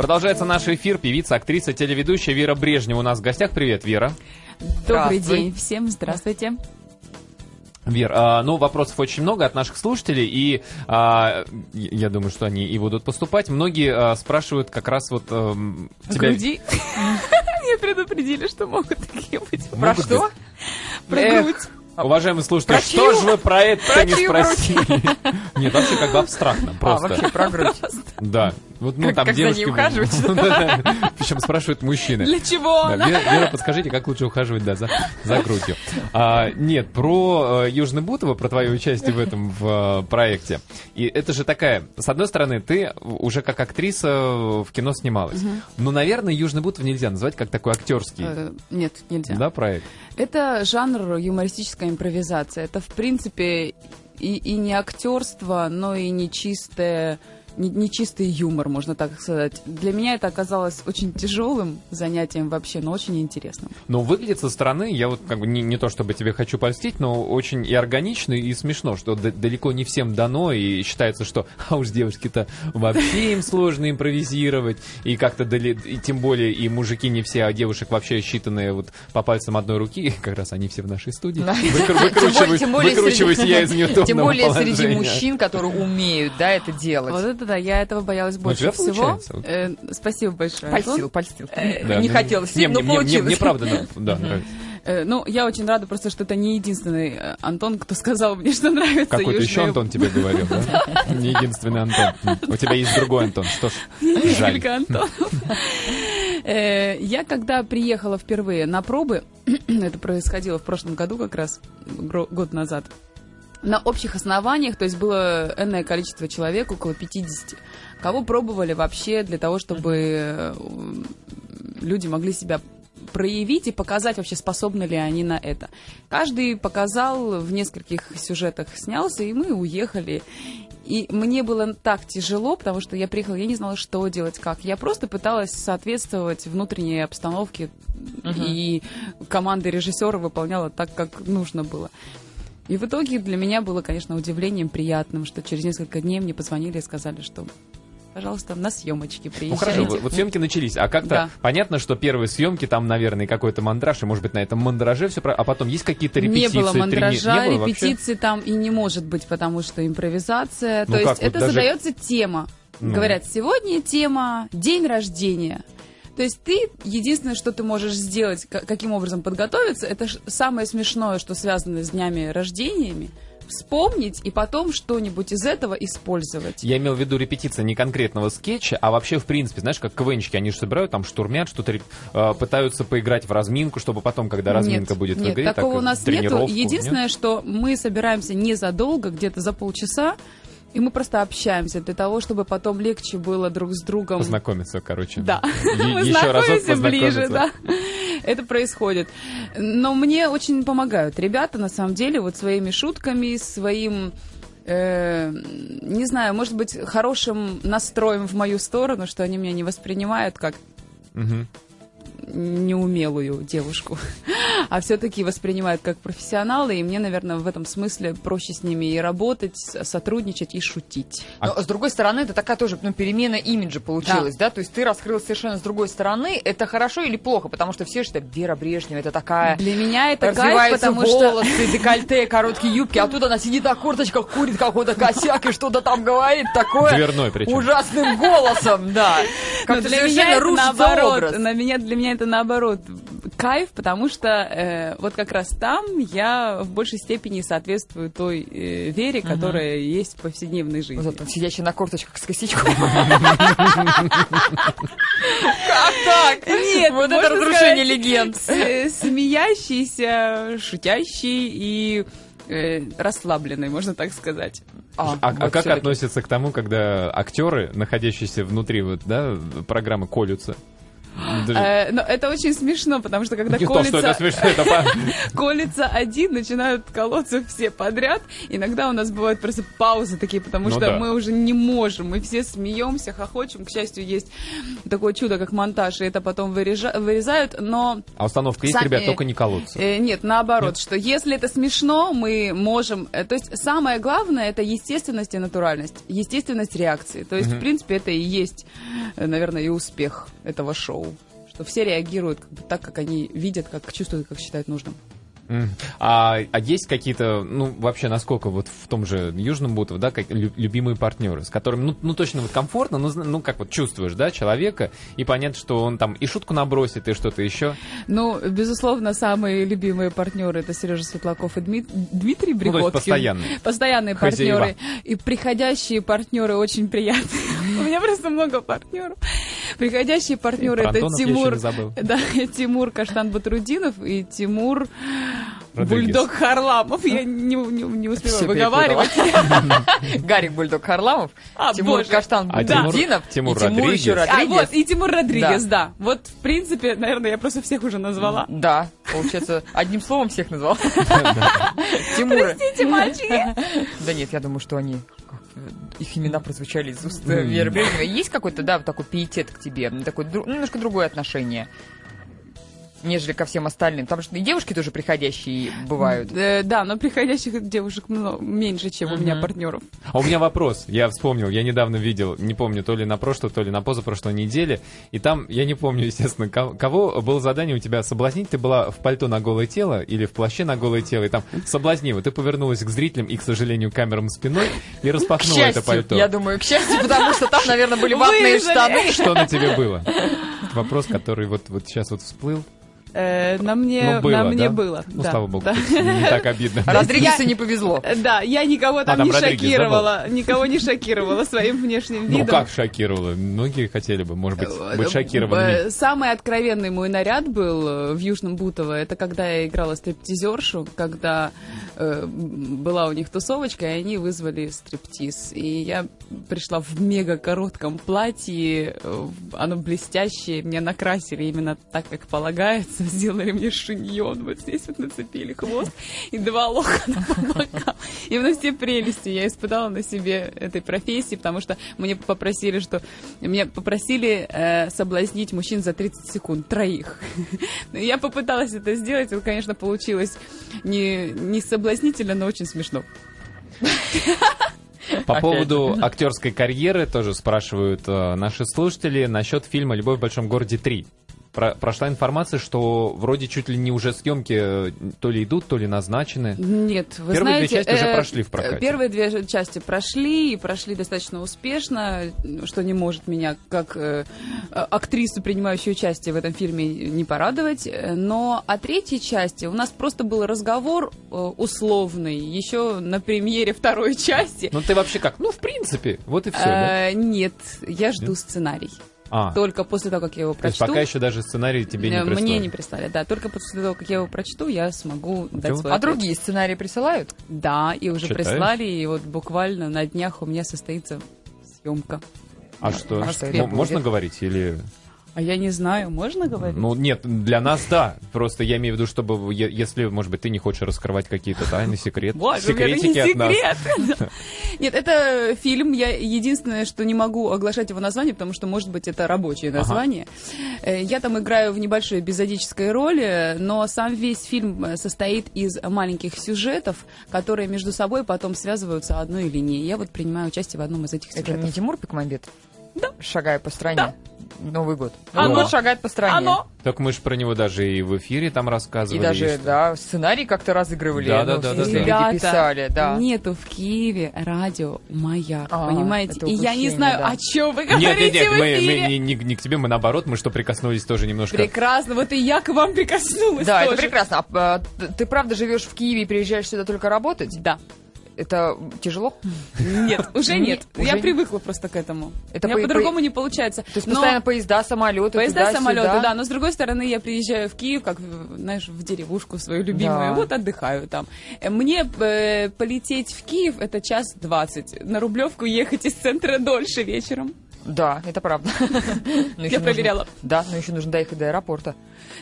Продолжается наш эфир. Певица, актриса, телеведущая Вера Брежнева у нас в гостях. Привет, Вера. Добрый день всем, здравствуйте. Вер, а, ну вопросов очень много от наших слушателей, и а, я думаю, что они и будут поступать. Многие а, спрашивают как раз вот а, тебя... груди? Мне предупредили, что могут такие быть. Про что? Про грудь. Уважаемые слушатели, про что же вы про это не спросили? Нет, вообще как бы абстрактно, просто. А, вообще про грудь. Да, вот, ну, как, там как девушки... за ней ухаживать? Причем спрашивают мужчины. Для чего? Вера, подскажите, как лучше ухаживать да, за, за грудью. А, нет, про э, Южный Бутово, про твое участие в этом в, э, проекте. И это же такая, с одной стороны, ты уже как актриса в кино снималась. Но, наверное, Южный Бутово нельзя назвать как такой актерский. Э, нет, нельзя. Да, проект? Это жанр юмористическая импровизация. Это, в принципе, и, и не актерство, но и не чистое нечистый юмор, можно так сказать. Для меня это оказалось очень тяжелым занятием вообще, но очень интересным. Но выглядит со стороны, я вот как бы не, не то чтобы тебе хочу польстить, но очень и органично, и смешно, что далеко не всем дано, и считается, что а уж девушки-то вообще им сложно импровизировать, и как-то дали, и тем более и мужики не все, а девушек вообще считанные вот по пальцам одной руки, как раз они все в нашей студии. Выкручиваюсь я из неудобного Тем более среди мужчин, которые умеют, да, это делать. Вот это да, я этого боялась ну, больше всего. Э, спасибо большое. Польстил, польстил. Э, да, не ну, хотелось, не, но мне, получилось. Мне, мне правда, да, нравится. Э, ну, я очень рада просто, что это не единственный э, Антон, кто сказал мне, что нравится Какой-то южная... еще Антон тебе говорил, да? Не единственный Антон. У тебя есть другой Антон, что ж, жаль. Антонов. Э, я когда приехала впервые на пробы, это происходило в прошлом году как раз, год назад, на общих основаниях, то есть было энное количество человек, около 50, кого пробовали вообще для того, чтобы э, люди могли себя проявить и показать вообще, способны ли они на это. Каждый показал, в нескольких сюжетах снялся, и мы уехали. И мне было так тяжело, потому что я приехала, я не знала, что делать, как. Я просто пыталась соответствовать внутренней обстановке, uh-huh. и команда режиссера выполняла так, как нужно было. И в итоге для меня было, конечно, удивлением приятным, что через несколько дней мне позвонили и сказали, что пожалуйста, на съемочки приезжайте. Ну хорошо, вот, вот съемки начались, а как-то да. понятно, что первые съемки, там, наверное, какой-то мандраж, и, может быть, на этом мандраже все, а потом есть какие-то репетиции? Не было мандража, трени... не было репетиции вообще? там и не может быть, потому что импровизация. Ну, То есть это даже... задается тема. Ну. Говорят, сегодня тема день рождения. То есть ты, единственное, что ты можешь сделать, каким образом подготовиться, это самое смешное, что связано с днями рождениями, вспомнить и потом что-нибудь из этого использовать. Я имел в виду репетиция не конкретного скетча, а вообще, в принципе, знаешь, как КВНчики, они же собирают, там штурмят, что-то э, пытаются поиграть в разминку, чтобы потом, когда разминка нет, будет нет, в игре, такого так, у нас нету. Единственное, нет? что мы собираемся незадолго, где-то за полчаса, и мы просто общаемся для того, чтобы потом легче было друг с другом... Познакомиться, короче. Да. Мы знакомимся ближе, да. Это происходит. Но мне очень помогают ребята, на самом деле, вот своими шутками, своим... Э, не знаю, может быть, хорошим настроем в мою сторону, что они меня не воспринимают как угу неумелую девушку, а все-таки воспринимают как профессионалы, и мне, наверное, в этом смысле проще с ними и работать, сотрудничать и шутить. Но, а с другой стороны, это такая тоже ну, перемена имиджа получилась, да. да? То есть ты раскрылась совершенно с другой стороны. Это хорошо или плохо? Потому что все считают, Вера Брежнева, это такая... Для меня это кайф, потому волосы, что... декольте, короткие юбки, а тут она сидит на курточках, курит какой-то косяк и что-то там говорит такое... Дверной причем. Ужасным голосом, да. Как-то для меня это наоборот. На меня, для меня это наоборот кайф, потому что э, вот как раз там я в большей степени соответствую той э, вере, которая uh-huh. есть в повседневной жизни. Вот он сидящий на корточках с косичком. Как так? Нет, вот это разрушение легенд. Смеящийся, шутящий и э, расслабленный, можно так сказать. А, а, вот а как относится к тому, когда актеры, находящиеся внутри вот, да, программы, колются? Э, Но это очень смешно, потому что когда Не то, что это колется, смешно, это по- колется один, начинают колоться все подряд. Иногда у нас бывают просто паузы такие, потому Ну что да. мы уже не можем. Мы все смеемся, хохочем. К счастью, есть такое чудо, как монтаж, и это потом вырежа- вырезают. Но А установка есть, Сами- ребят, только не колоться. Э, Нет, наоборот, что если это смешно, мы можем... э, То есть самое главное это естественность и натуральность, естественность реакции. То есть, в принципе, это и есть, наверное, и успех этого шоу. Что все реагируют как бы так, как они видят, как чувствуют, как считают нужным. А, а есть какие-то, ну, вообще, насколько вот в том же Южном Бутово, да, как лю- любимые партнеры, с которыми, ну, ну, точно вот комфортно, ну, ну, как вот чувствуешь, да, человека, и понятно, что он там и шутку набросит, и что-то еще. Ну, безусловно, самые любимые партнеры это Сережа Светлаков и Дмит- Дмитрий Ну, то есть Бриготкин. постоянные. Постоянные Хозяева. партнеры. И приходящие партнеры очень приятные. У меня просто много партнеров. Приходящие партнеры это Тимур, да, Тимур Каштан Батрудинов и Тимур Родригес. Бульдог Харламов. Я не, не, не успеваю Всё выговаривать. Гарик Бульдог Харламов, А, Тимур боже. Каштан А Тимур- Тимур и Тимур еще Родригес. А, вот, и Тимур Родригес, да. Вот, в принципе, наверное, я просто всех уже назвала. Да, получается, одним словом всех назвал. Тимура. Простите, мальчики. Да нет, я думаю, что они их имена прозвучали из уст э, Веры Брежневой. Есть какой-то, да, такой пиетет к тебе, такое ну, немножко другое отношение, нежели ко всем остальным. Потому что и девушки тоже приходящие бывают. Э, Да, но приходящих девушек меньше, чем у меня партнеров. А у меня вопрос, я вспомнил, я недавно видел, не помню, то ли на прошлой, то ли на позапрошлой неделе, и там, я не помню, естественно, ко- кого было задание у тебя соблазнить, ты была в пальто на голое тело или в плаще на голое тело, и там соблазнила, ты повернулась к зрителям и, к сожалению, камерам спиной и распахнула это счастью, пальто. я думаю, к счастью, потому что там, наверное, были ватные штаны. Что на тебе было? Вопрос, который вот, вот сейчас вот всплыл. Э, На мне, Ну, было, на мне да? было. Ну, да, слава богу, да. не так обидно. Родригесу не повезло. Э, Да, я никого там, там не Родригес, да, шокировала, никого не шокировала своим внешним Ну, видом. как шокировало? Многие хотели бы, может быть, Э, быть шокированными. э, Самый откровенный мой наряд был в Южном Бутово. Это когда я играла стриптизершу, когда э, была у них тусовочка, и они вызвали стриптиз. И я пришла в мега коротком платье, оно блестящее, меня накрасили именно так, как полагается, сделали мне шиньон, вот здесь вот нацепили хвост и два локона по бокам. Именно все прелести я испытала на себе этой профессии, потому что мне попросили, что меня попросили э, соблазнить мужчин за 30 секунд, троих. Я попыталась это сделать, и, конечно, получилось не, не соблазнительно, но очень смешно. По Опять поводу актерской карьеры тоже спрашивают э, наши слушатели насчет фильма «Любовь в большом городе 3». Про- прошла информация, что вроде чуть ли не уже съемки э, то ли идут, то ли назначены. Нет, вы Первые две знаете... части уже э, прошли в прокате. Первые две части прошли, и прошли достаточно успешно, что не может меня, как э, актрису, принимающую участие в этом фильме, не порадовать. Э, Но о третьей части у нас просто был разговор э, условный, еще на премьере второй части. Ну ты вообще как? Ну, в принципе, вот и все, да? Э, Нет, я жду сценарий. А, Только после того, как я его то есть прочту. пока еще даже сценарий тебе не э, прислали. Мне не прислали, да. Только после того, как я его прочту, я смогу дать свой А ответ. другие сценарии присылают? Да, и уже Читаешь? прислали, и вот буквально на днях у меня состоится съемка. А что? А можно будет? говорить или... А я не знаю, можно говорить? Ну, нет, для нас да. Просто я имею в виду, чтобы, е- если, может быть, ты не хочешь раскрывать какие-то тайны, секрет, Боже, у меня секретики не от нас. секрет. Нет, это фильм. Я единственное, что не могу оглашать его название, потому что, может быть, это рабочее название. Э, Я там играю в небольшой эпизодической роли, но сам весь фильм э, состоит из маленьких сюжетов, которые между собой потом связываются одной линией. Я вот принимаю участие в одном из этих Это сюжетов. не Тимур Пикмамбет? Да. Шагая по стране. Новый год. Оно. Год шагает по стране. Оно! Так мы же про него даже и в эфире там И рассказывали. даже, что- да, сценарий как-то разыгрывали. Да, ну, да, да, да, да. писали, да. нету в Киеве радио «Маяк», А, понимаете? И я не знаю, да. о чем вы Нет, нет, говорите нет, в мы, эфире. мы не, не- не к тебе, мы наоборот, мы что прикоснулись тоже немножко. Прекрасно, вот и я к вам прикоснулась Да, тоже. это прекрасно. А, ты, ты правда живешь в Киеве и приезжаешь сюда только работать? Да. Это тяжело? Нет, уже Не- нет. Я привыкла просто к этому. Это У меня по-другому не получается. То есть Но постоянно поезда, самолеты, Поезда, самолеты, да. Но с другой стороны, я приезжаю в Киев, как, в- знаешь, в деревушку свою любимую. Вот отдыхаю там. Э, Мне э, полететь в Киев это час двадцать. На Рублевку ехать из центра дольше вечером. Да, это правда. Я проверяла. Да, но еще нужно доехать до аэропорта.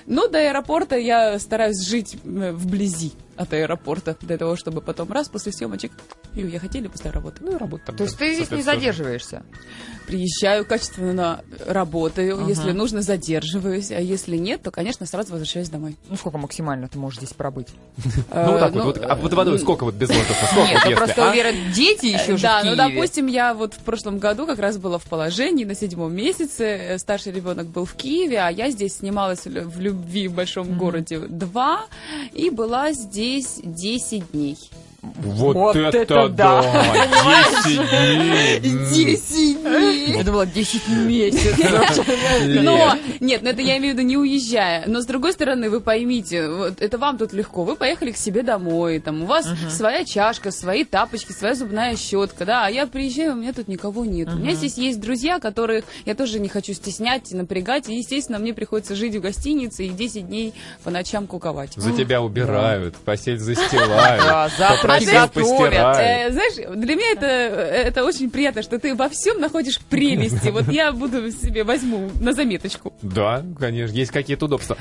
Ну, до аэропорта я стараюсь жить э, вблизи от аэропорта, для того, чтобы потом раз после съемочек и уехать или после работы. Ну, и работа там. То есть ты здесь не задерживаешься? Приезжаю качественно, работаю, Ага. если нужно, задерживаюсь, а если нет, то, конечно, сразу возвращаюсь домой. Ну, сколько максимально ты можешь здесь пробыть? Ну, вот так Э, вот. вот. А водой м, сколько вот без воздуха? Сколько вот ну просто а? у Веры дети еще же да, ну, допустим, я вот в прошлом году как раз была в положении на седьмом месяце. э, Старший ребенок был в Киеве, а я здесь снималась в лю- в любви в большом городе два и была здесь 10 дней. Вот, Вот это, это да. 10 дней! 10 дней! Я думала, 10 месяцев. Но, нет, ну это я имею в виду не уезжая. Но с другой стороны, вы поймите, вот это вам тут легко. Вы поехали к себе домой, там у вас своя чашка, свои тапочки, своя зубная щетка, да, а я приезжаю, у меня тут никого нет. У меня здесь есть друзья, которых я тоже не хочу стеснять и напрягать, и, естественно, мне приходится жить в гостинице и 10 дней по ночам куковать. За тебя убирают, постель застилают, Да, готовят. постирать. Э, знаешь, для меня это, это очень приятно, что ты во всем находишь прелести. Вот я буду себе возьму на заметочку. Да, конечно, есть какие-то удобства.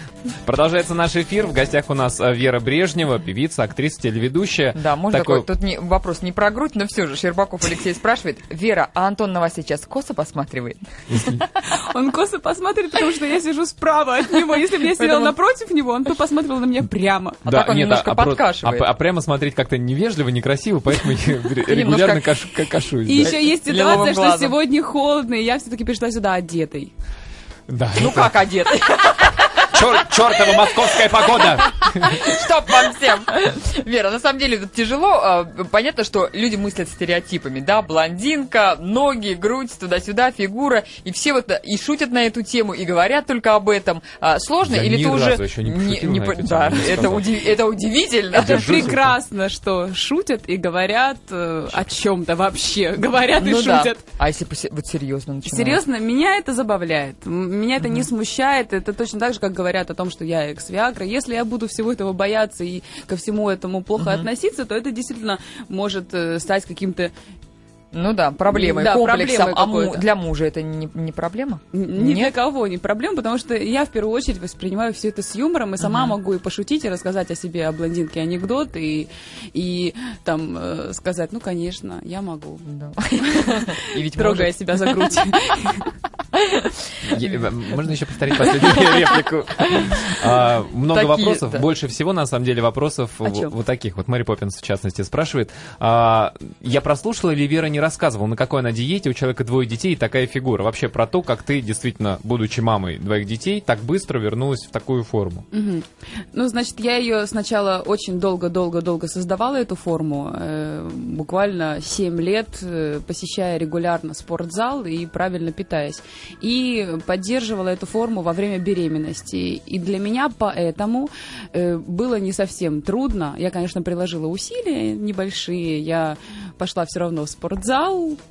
Продолжается наш эфир. В гостях у нас э, Вера Брежнева, певица, актриса, телеведущая. Да, можно Такой- такой, тут не, вопрос не про грудь, но все же, Щербаков Алексей спрашивает, Вера, а Антон на вас сейчас косо посматривает? Он косо посмотрит, потому что я сижу справа от него. Если бы я сидела напротив него, он бы посмотрел на меня прямо. А так он немножко а подкашивает. А, а прямо смотреть как-то невежливо, некрасиво, поэтому я регулярно кашусь. И еще есть ситуация, что сегодня холодно, и я все-таки пришла сюда одетой. Да, Ну как одетый? Чер- чертова московская погода! Чтоб вам всем. Вера, на самом деле это тяжело. А, Понятно, что люди мыслят стереотипами, да, блондинка, ноги, грудь, туда-сюда, фигура, и все вот и шутят на эту тему, и говорят только об этом. А, Сложно Я или ни ты уже... еще не пошутил на по- эту тему, Да, не это, сказал. уди- это удивительно. Это прекрасно, что шутят и говорят э, о чем-то вообще. Говорят и Ну да. шутят. А если вот серьезно начинать? Серьезно, меня это забавляет. Меня это не смущает. Это точно так же, как говорят о том, что я экс-виагра. Если я буду всего этого бояться и ко всему этому плохо относиться, то это действительно может э, стать каким-то Ну да, проблемой, Да, комплексом. проблемой А му- для мужа это не, не проблема? н- ни для Нет? кого не проблема, потому что я в первую очередь воспринимаю все это с юмором и сама могу и пошутить, и рассказать о себе о блондинке анекдот, и, и там э, сказать, ну, конечно, я могу. Трогая себя за грудь. Э, Можно еще повторить последнюю реплику? А, Много вопросов, больше всего, на самом деле, вопросов вот таких. Вот Мэри Поппинс, в частности, спрашивает. а, Я прослушала, или Вера не рассказывала, на какой она диете, у человека двое детей и такая фигура. Вообще про то, как ты, действительно, будучи мамой двоих детей, так быстро вернулась в такую форму. Мгм. Ну, значит, я ее сначала очень долго-долго-долго создавала, эту форму. э, буквально 7 лет, э, посещая регулярно спортзал и правильно питаясь. И поддерживала эту форму во время беременности. И для меня поэтому э, было не совсем трудно. Я, конечно, приложила усилия небольшие. Я пошла все равно в спортзал,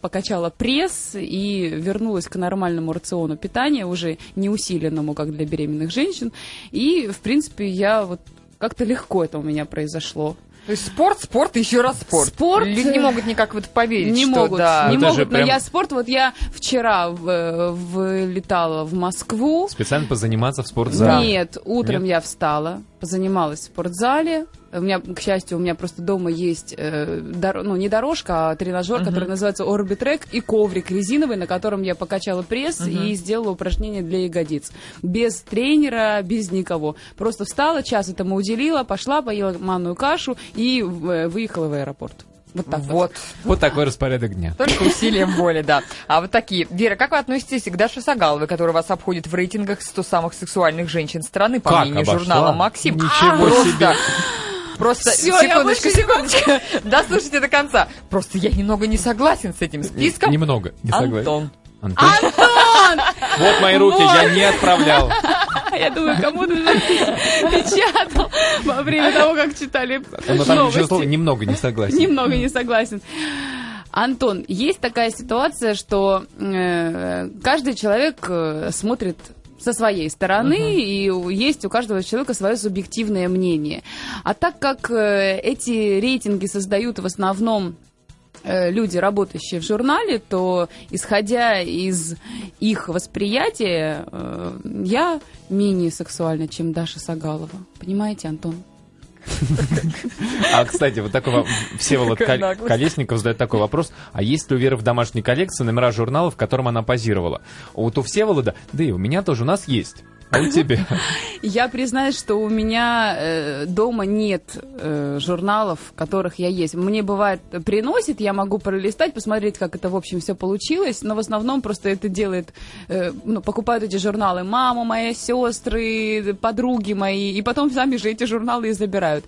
покачала пресс и вернулась к нормальному рациону питания, уже не усиленному, как для беременных женщин. И, в принципе, я вот как-то легко это у меня произошло. То есть спорт, спорт и еще раз спорт. Спорт, Люди не э, могут никак вот поверить, не что могут, да. не Это могут, но прям- я спорт, вот я вчера в- вылетала в Москву, Специально позаниматься в спортзале. Нет, утром Нет? я встала, позанималась в спортзале. У меня, к счастью, у меня просто дома есть, э, доро- ну, не дорожка, а тренажер, который называется Orbitrek, и коврик резиновый, на котором я покачала пресс и сделала упражнения для ягодиц. Без тренера, без никого. Просто встала, час этому уделила, пошла, поела манную кашу и э, выехала в аэропорт. Вот так вот. Вот. Вот такой распорядок дня. Только усилием воли, да. А вот такие. Вера, как вы относитесь к Даше Сагаловой, которая вас обходит в рейтингах 100 самых сексуальных женщин страны, по Как мнению обошла? журнала «Максим»? Ничего Просто- себе. Просто, Всё, я секундочку, секундочку, дослушайте до конца. Просто я немного не согласен с этим списком. Немного, не согласен. Антон. Антон. Вот мои руки, я не отправлял. Я думаю, кому нужно печатал во время того, как читали там новости. слово немного не согласен. Немного не согласен. Антон, есть такая ситуация, что э, каждый человек э, смотрит со своей стороны, и у- есть у каждого человека свое субъективное мнение. А так как э, эти рейтинги создают в основном люди, работающие в журнале, то, исходя из их восприятия, э, я менее сексуальна, чем Даша Сагалова. Понимаете, Антон? А, кстати, вот такой во- Всеволод. Колесников задает такой вопрос. А есть ли у Веры в домашней коллекции номера журналов, в котором она позировала? Вот у Всеволода, да и у меня тоже, у нас есть. А у тебя? Я признаюсь, что у меня э, дома нет э, журналов, в которых я есть. Мне бывает приносит, я могу пролистать, посмотреть, как это в общем все получилось, но в основном просто это делает, э, ну, покупают эти журналы мама моя, сестры, подруги мои, и потом сами же эти журналы и забирают.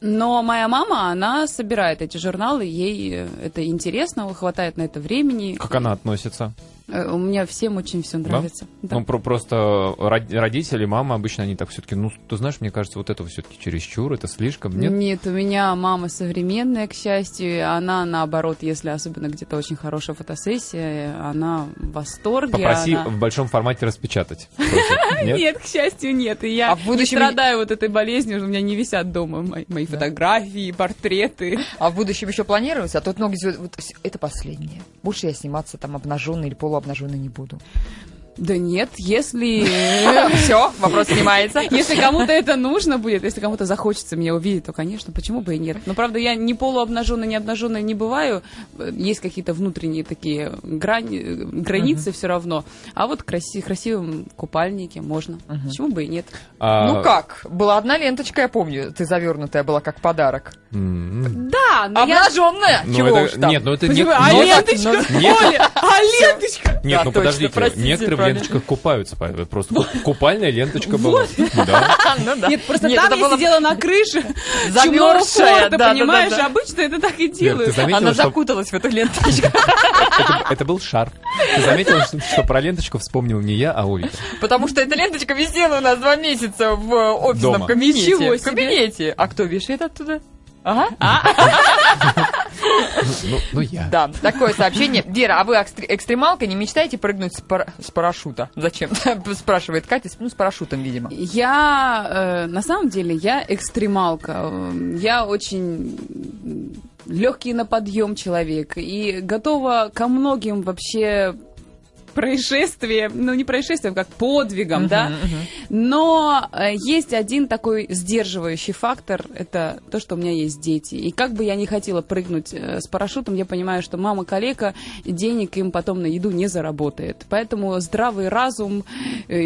Но моя мама, она собирает эти журналы, ей э, это интересно, хватает на это времени. Как она относится? Э, У меня всем очень все нравится. Да. Ну, про- просто род- родители, мама обычно, они так все-таки, ну, ты знаешь, мне кажется, вот это все-таки чересчур, это слишком, нет? у меня мама современная, к счастью. Она, наоборот, если особенно где-то очень хорошая фотосессия, она в восторге. Попроси она- в большом формате распечатать. Нет? Нет, к счастью, нет. И я А в будущем- не страдаю вот этой болезнью, у меня не висят дома мои, фотографии, портреты. А в будущем еще планируется? А тут с- это последнее. Больше я сниматься там обнаженной или полуобнаженной не буду. Да нет, если... Все, вопрос снимается. Если кому-то это нужно будет, если кому-то захочется меня увидеть, то, конечно, почему бы и нет. Но, правда, я не полуобнаженная, не обнаженная не бываю. Э, Есть какие-то внутренние такие грани, э, границы все равно. А вот краси, красивым купальнике можно. Почему бы и нет? А, Ну как? Была одна ленточка, я помню, ты завернутая была как подарок. Да, но. Обнаженная! Ну, Чего это- уж там. Нет, ну это? А ну, ленточка? а ленточка? Нет, ну подождите, некоторые. Ленточках купаются, просто ку- купальная ленточка была. Нет, просто там я сидела на крыше Замерзшая, понимаешь? Обычно это так и делают. Она закуталась в эту ленточку. это, был шар. Ты заметила, что, про ленточку вспомнил не я, а Ольга. Потому что эта ленточка висела у нас два месяца в офисном кабинете. В кабинете. А кто вешает оттуда? Ага. Ну, ну я. Да, такое сообщение. Вера, а вы экстр- экстремалка, не мечтаете прыгнуть с, пара- с парашюта? Зачем? Спрашивает Катя. Ну, с парашютом, видимо. Я, э, на самом деле, я экстремалка. Э, Я очень легкий на подъем человек и готова ко многим вообще происшествиям, ну не происшествиям, как подвигам, да. Но э, есть один такой сдерживающий фактор, это то, что у меня есть дети. И как бы я не хотела прыгнуть э, с парашютом, я понимаю, что мама калека, денег им потом на еду не заработает. Поэтому здравый разум э,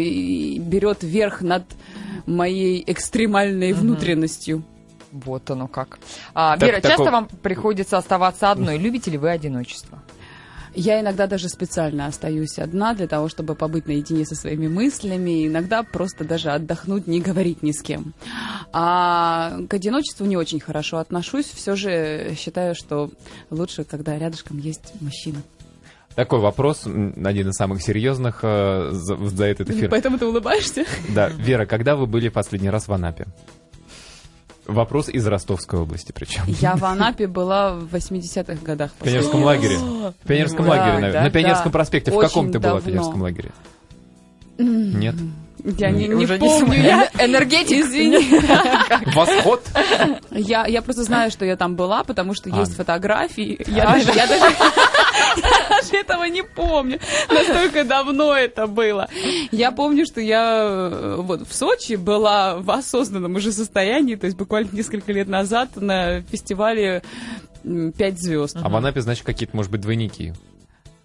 берет верх над моей экстремальной внутренностью. Вот оно как. А, Так- Вера, часто такой- вам приходится оставаться одной? Любите ли вы одиночество? Я иногда даже специально остаюсь одна для того, чтобы побыть наедине со своими мыслями, иногда просто даже отдохнуть, не говорить ни с кем. А к одиночеству не очень хорошо отношусь, все же считаю, что лучше, когда рядышком есть мужчина. Такой вопрос, один из самых серьезных э, за, за этот эфир. Поэтому ты улыбаешься? Да, Вера, когда вы были последний раз в Анапе? Вопрос из Ростовской области причем. Я в Анапе была в 80-х годах. В пионерском лагере. В пионерском Да, лагере, наверное. да, На пионерском да. проспекте. В Очень каком ты была в пионерском лагере? Нет? Я не, не Уже помню. см- я- Энергетик. Извини. Восход? Я, я просто знаю, что я там была, потому что А. есть фотографии. Я, даже, я, даже, я даже этого не помню. Настолько давно это было. Я помню, что я э, вот в Сочи была в осознанном уже состоянии, то есть буквально несколько лет назад на фестивале «Пять звезд». А в Анапе, значит, какие-то, может быть, двойники.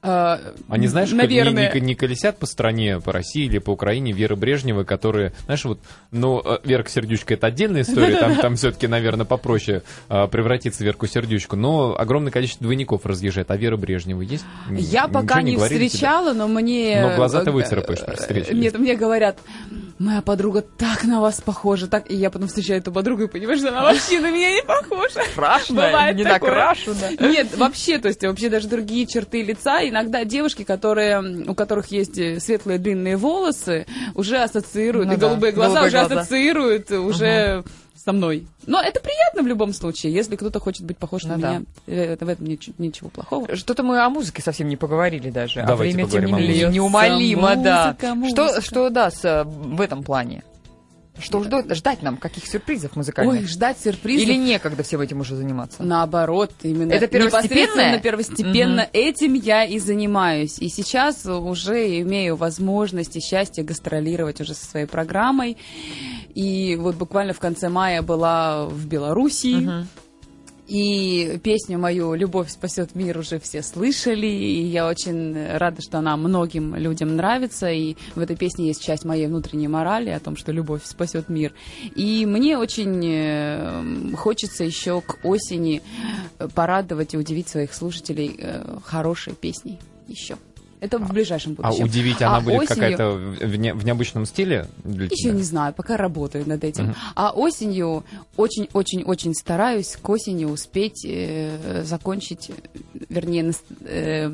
А, Они, знаешь, как наверное. не, не- не колесят по стране, по России или по Украине Веры Брежневой, которые, знаешь, вот, ну, э, Верка Сердючка это отдельная история, там, там все-таки, наверное, попроще э, превратиться в Верку Сердючку, но огромное количество двойников разъезжает, а Вера Брежнева есть? Я пока не встречала, но мне... Но глаза ты э, выцарапаешь при встрече. Нет, мне говорят, моя подруга так на вас похожа, так... И я потом встречаю эту подругу и понимаю, что она вообще на меня не похожа. Крашеная, Бывает не накрашена. Нет, вообще, то есть вообще даже другие черты лица. Иногда девушки, которые, у которых есть э, светлые длинные волосы, уже ассоциируют, Ну и да, голубые глаза голубые уже глаза. ассоциируют уже со мной. Но это приятно в любом случае, если кто-то хочет быть похож на Ну да. меня. Это в этом ничего, ничего плохого. Что-то мы о музыке совсем не поговорили даже. а Давайте время, тем не менее, неумолимо, да. Музыка, Что, музыка. что даст э, в этом плане? Что ждать, ждать нам? Каких сюрпризов музыкальных? Ой, ждать сюрпризов. Или некогда всем этим уже заниматься? Наоборот, именно Это непосредственно первостепенно этим я и занимаюсь. И сейчас уже имею возможность и счастье гастролировать уже со своей программой. И вот буквально в конце мая была в Белоруссии. Мгм. И песню мою «Любовь спасет мир» уже все слышали, и я очень рада, что она многим людям нравится, и в этой песне есть часть моей внутренней морали о том, что любовь спасет мир. И мне очень э, хочется еще к осени порадовать и удивить своих слушателей э, хорошей песней еще. Это в ближайшем А будущем. удивить она А будет осенью- какая-то в, не- в необычном стиле? для Еще тебя? не знаю, пока работаю над этим. Мгм. А осенью очень-очень-очень стараюсь к осени успеть э, закончить, вернее, э,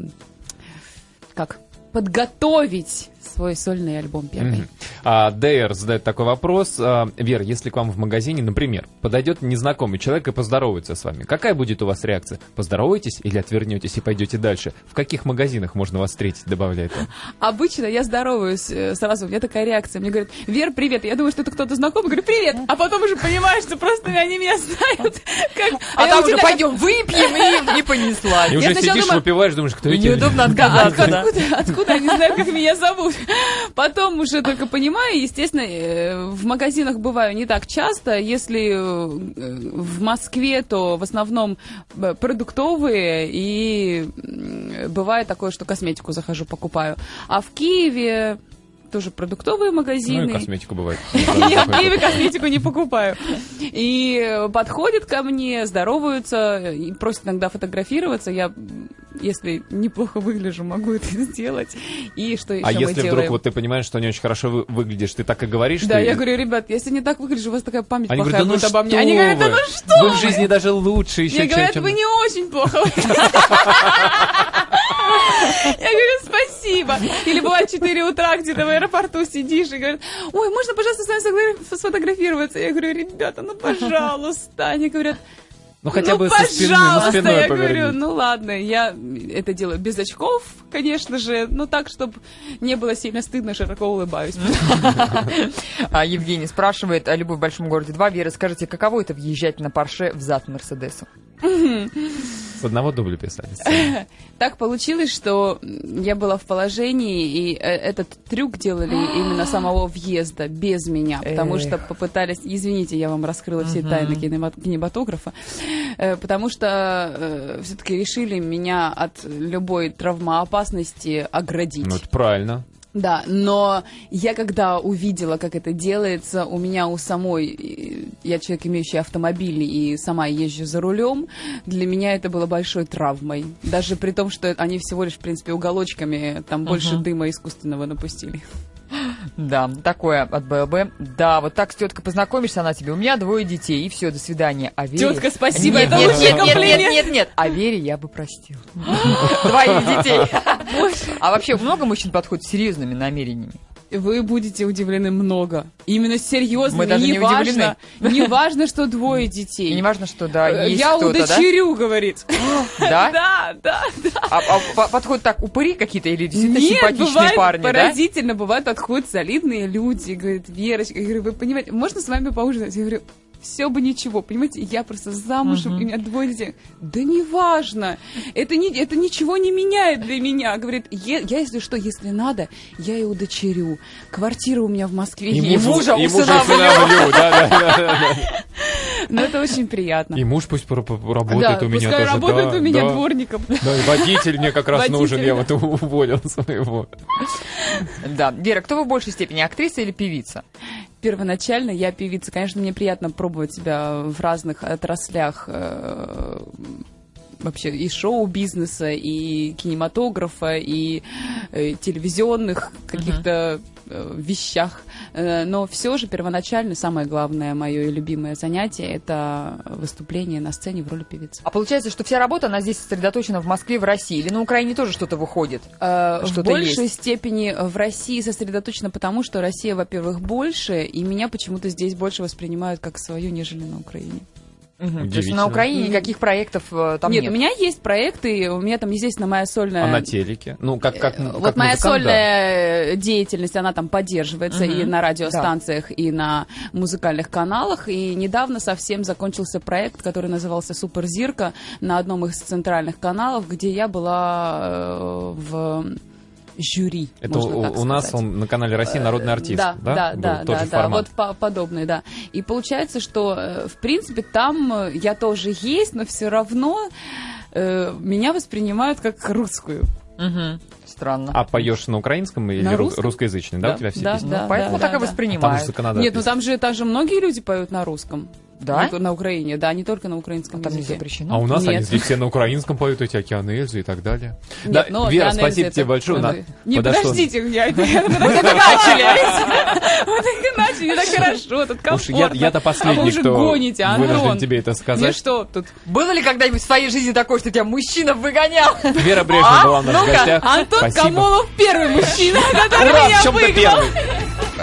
как подготовить свой сольный альбом первый. Мгм. А, Дейр задает такой вопрос. А, Вера, если к вам в магазине, например, подойдет незнакомый человек и поздоровается с вами, какая будет у вас реакция? Поздороваетесь или отвернетесь и пойдете дальше? В каких магазинах можно вас встретить, добавляет он? Обычно я здороваюсь э, сразу, у меня такая реакция. Мне говорят, Вер, привет. Я думаю, что это кто-то знакомый. Говорю, привет. А потом уже понимаешь, что просто они меня знают. Как... А я там уже тебя- пойдем выпьем и, и понеслась. И уже сначала сидишь, думаю- выпиваешь, думаешь, кто эти неудобно отказаться, да. откуда, откуда они знают, как меня зовут? Потом уже только понимаю, естественно, э, в магазинах бываю не так часто. Если э, в Москве, то в основном э, продуктовые, и бывает такое, что косметику захожу, покупаю. А в Киеве тоже продуктовые Ну магазины. и косметику бывает. Я в Киеве косметику не покупаю. И подходят ко мне, здороваются, и просят иногда фотографироваться. Я, если неплохо выгляжу, могу это сделать. И что еще А мы если вдруг вот ты понимаешь, что не очень хорошо вы- выглядишь, ты так и говоришь, Да, я говорю, ребят, если не так выгляжу, у вас такая память Они плохая говорят, да ну будет обо что мне. Они говорят, да вы? ну что Вы в жизни даже лучше еще, Мне говорят, чем... вы не очень плохо выглядите. Я говорю, спасибо. Или бывает 4 утра, где-то в аэропорту сидишь и говорят, ой, можно, пожалуйста, с вами сфотограф- сфотографироваться? Я говорю, ребята, ну, пожалуйста. Они говорят, Ну хотя ну, бы со спины, пожалуйста, спиной я говорю, повернись. ну ладно, я это делаю без очков, конечно же, но так, чтобы не было сильно стыдно, широко улыбаюсь. А Евгений спрашивает о «Любовь в большом городе 2». Вера, скажите, каково это въезжать на Порше в зад Мерседесу? С одного дубля писали. Так получилось, что я была в положении, и э, этот трюк делали именно самого въезда, без меня, потому что попытались... Извините, я вам раскрыла все тайны кинема- кинематографа. Э, Потому что все-таки решили меня от любой травмоопасности оградить. Ну это правильно. Да, но я когда увидела, как это делается, у меня у самой, я человек, имеющий автомобиль, и сама езжу за рулем, для меня это было большой травмой. Даже при том, что они всего лишь, в принципе, уголочками, там больше Мгм. дыма искусственного напустили. Да, такое от БЛБ. Да, вот так с теткой познакомишься, она тебе, у меня двое детей, и все, до свидания. А Вере... Тетка, спасибо, нет, это нет, лучший нет, нет, комплимент. нет, нет, нет, а Вере я бы простил. Двоих детей. А вообще много мужчин подходят с серьезными намерениями? Вы будете удивлены много. Именно серьезно, Мы даже не, не важно, не важно, что двое детей. И не важно, что да, Э, есть Я кто-то, да? удочерю, говорит. Да? Да, да, да. А, а по- подходят так упыри какие-то или действительно Нет, симпатичные бывает парни, да? поразительно, бывают подходят солидные люди, говорят, Верочка, я говорю, вы понимаете, можно с вами поужинать? Я говорю, все бы ничего, понимаете, я просто замужем, и у меня двое детей. Да неважно, это, не, это ничего не меняет для меня. Говорит, «Е- я, если что, если надо, я и удочерю. Квартира у меня в Москве И есть. мужа и мужа усыновлю. да, да, да, да. Но это очень приятно. И муж пусть работает да, у меня тоже. работает да, у меня да. дворником. Да, и водитель мне как раз Водитель, нужен, я вот уволил своего. Да. Вера, кто вы в большей степени, актриса или певица? Первоначально я певица. Конечно, мне приятно пробовать себя в разных отраслях э, вообще и шоу-бизнеса, и кинематографа, и э, телевизионных каких-то э, вещах. Э, но все же первоначально самое главное мое и любимое занятие это выступление на сцене в роли певицы. А получается, что вся работа, она здесь сосредоточена в Москве, в России, или на Украине тоже что-то выходит? Э, В Что-то большей есть. степени в России сосредоточено потому, что Россия, во-первых, больше, и меня почему-то здесь больше воспринимают как свою, нежели на Украине. Мгм. То есть на Украине никаких проектов э, там нет. нет, у меня есть проекты, у меня там, естественно, моя сольная... А на телеке? Ну, как, как, Э, как вот моя музыкант, да. сольная деятельность, она там поддерживается Мгм. и на радиостанциях, и на музыкальных каналах. И недавно совсем закончился проект, который назывался «Суперзирка» на одном из центральных каналов, где я была э, в жюри, Это можно у, так у нас он на канале России народный артист, Да, да? да, да, тот да, же да, формат. вот по- подобный, да. И получается, что, э, в принципе, там э, я тоже есть, но все равно э, меня воспринимают как русскую. Мгм. Странно. А поешь на украинском или На ру- русском. русскоязычный, да, Да, у тебя все да, песни? Ну, да, поэтому да, так да, и да. Там воспринимают. же. Нет, ну там же, там же многие люди поют на русском. Да? На Украине, да, не только на украинском А там не языке. запрещено? А у нас Нет. они здесь все на украинском поют, эти океаны Эльзы и так далее. Нет, да, ну, Вера, спасибо Эльзы тебе это- большое. На- Не, подошло. подождите, я, мы только начали. Мы только начали, так хорошо, тут комфортно. я-то а вы последний, уже кто гоните, вынужден Антон. тебе это сказать. что тут? Было ли когда-нибудь в своей жизни такое, что тебя мужчина выгонял? Вера Брежнева А? была у нас в гостях. Антон Спасибо. Камолов первый мужчина, который Ура, в меня выгнал. первый.